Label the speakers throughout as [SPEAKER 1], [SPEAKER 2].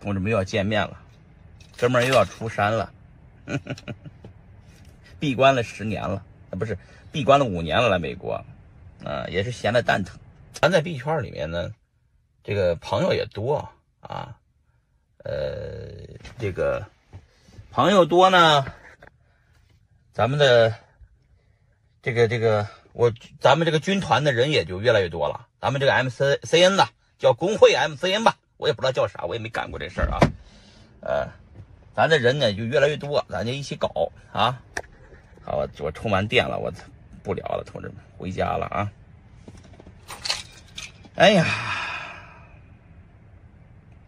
[SPEAKER 1] 同志们又要见面了，哥们儿又要出山了，闭关了十年了，啊不是闭关了五年了，来美国，啊也是闲的蛋疼。咱在币圈里面呢，这个朋友也多啊，呃，这个朋友多呢，咱们的这个这个我咱们这个军团的人也就越来越多了，咱们这个 MCCN 呢，叫工会 MCN 吧。我也不知道叫啥，我也没干过这事儿啊。呃，咱这人呢就越来越多，咱就一起搞啊。好，我我充完电了，我不聊了，同志们，回家了啊。哎呀，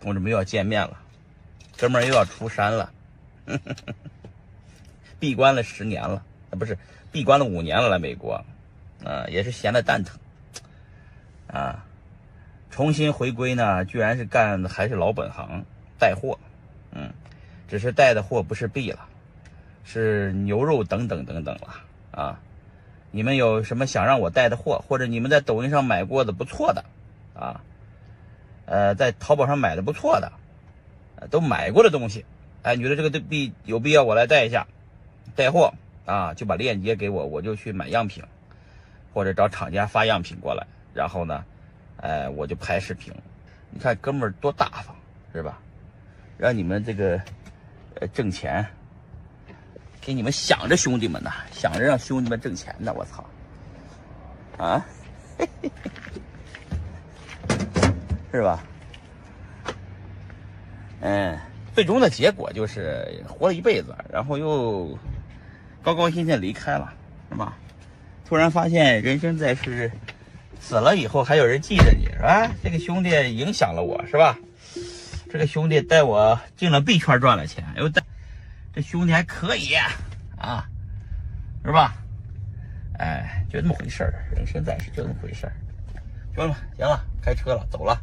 [SPEAKER 1] 同志们又要见面了，哥们儿又要出山了，闭关了十年了，啊不是闭关了五年了，来美国，啊也是闲的蛋疼，啊。重新回归呢，居然是干的还是老本行，带货，嗯，只是带的货不是币了，是牛肉等等等等了啊！你们有什么想让我带的货，或者你们在抖音上买过的不错的啊，呃，在淘宝上买的不错的，都买过的东西，哎，觉得这个币有必要我来带一下，带货啊，就把链接给我，我就去买样品，或者找厂家发样品过来，然后呢？哎，我就拍视频，你看哥们儿多大方，是吧？让你们这个呃挣钱，给你们想着兄弟们呢，想着让兄弟们挣钱呢，我操！啊，是吧？嗯，最终的结果就是活了一辈子，然后又高高兴兴离开了，是吧？突然发现人生在世。死了以后还有人记着你是吧？这个兄弟影响了我是吧？这个兄弟带我进了币圈赚了钱，又带这兄弟还可以啊，是吧？哎，就那么回事儿，人生在世就那么回事儿。兄弟们，行了，开车了，走了。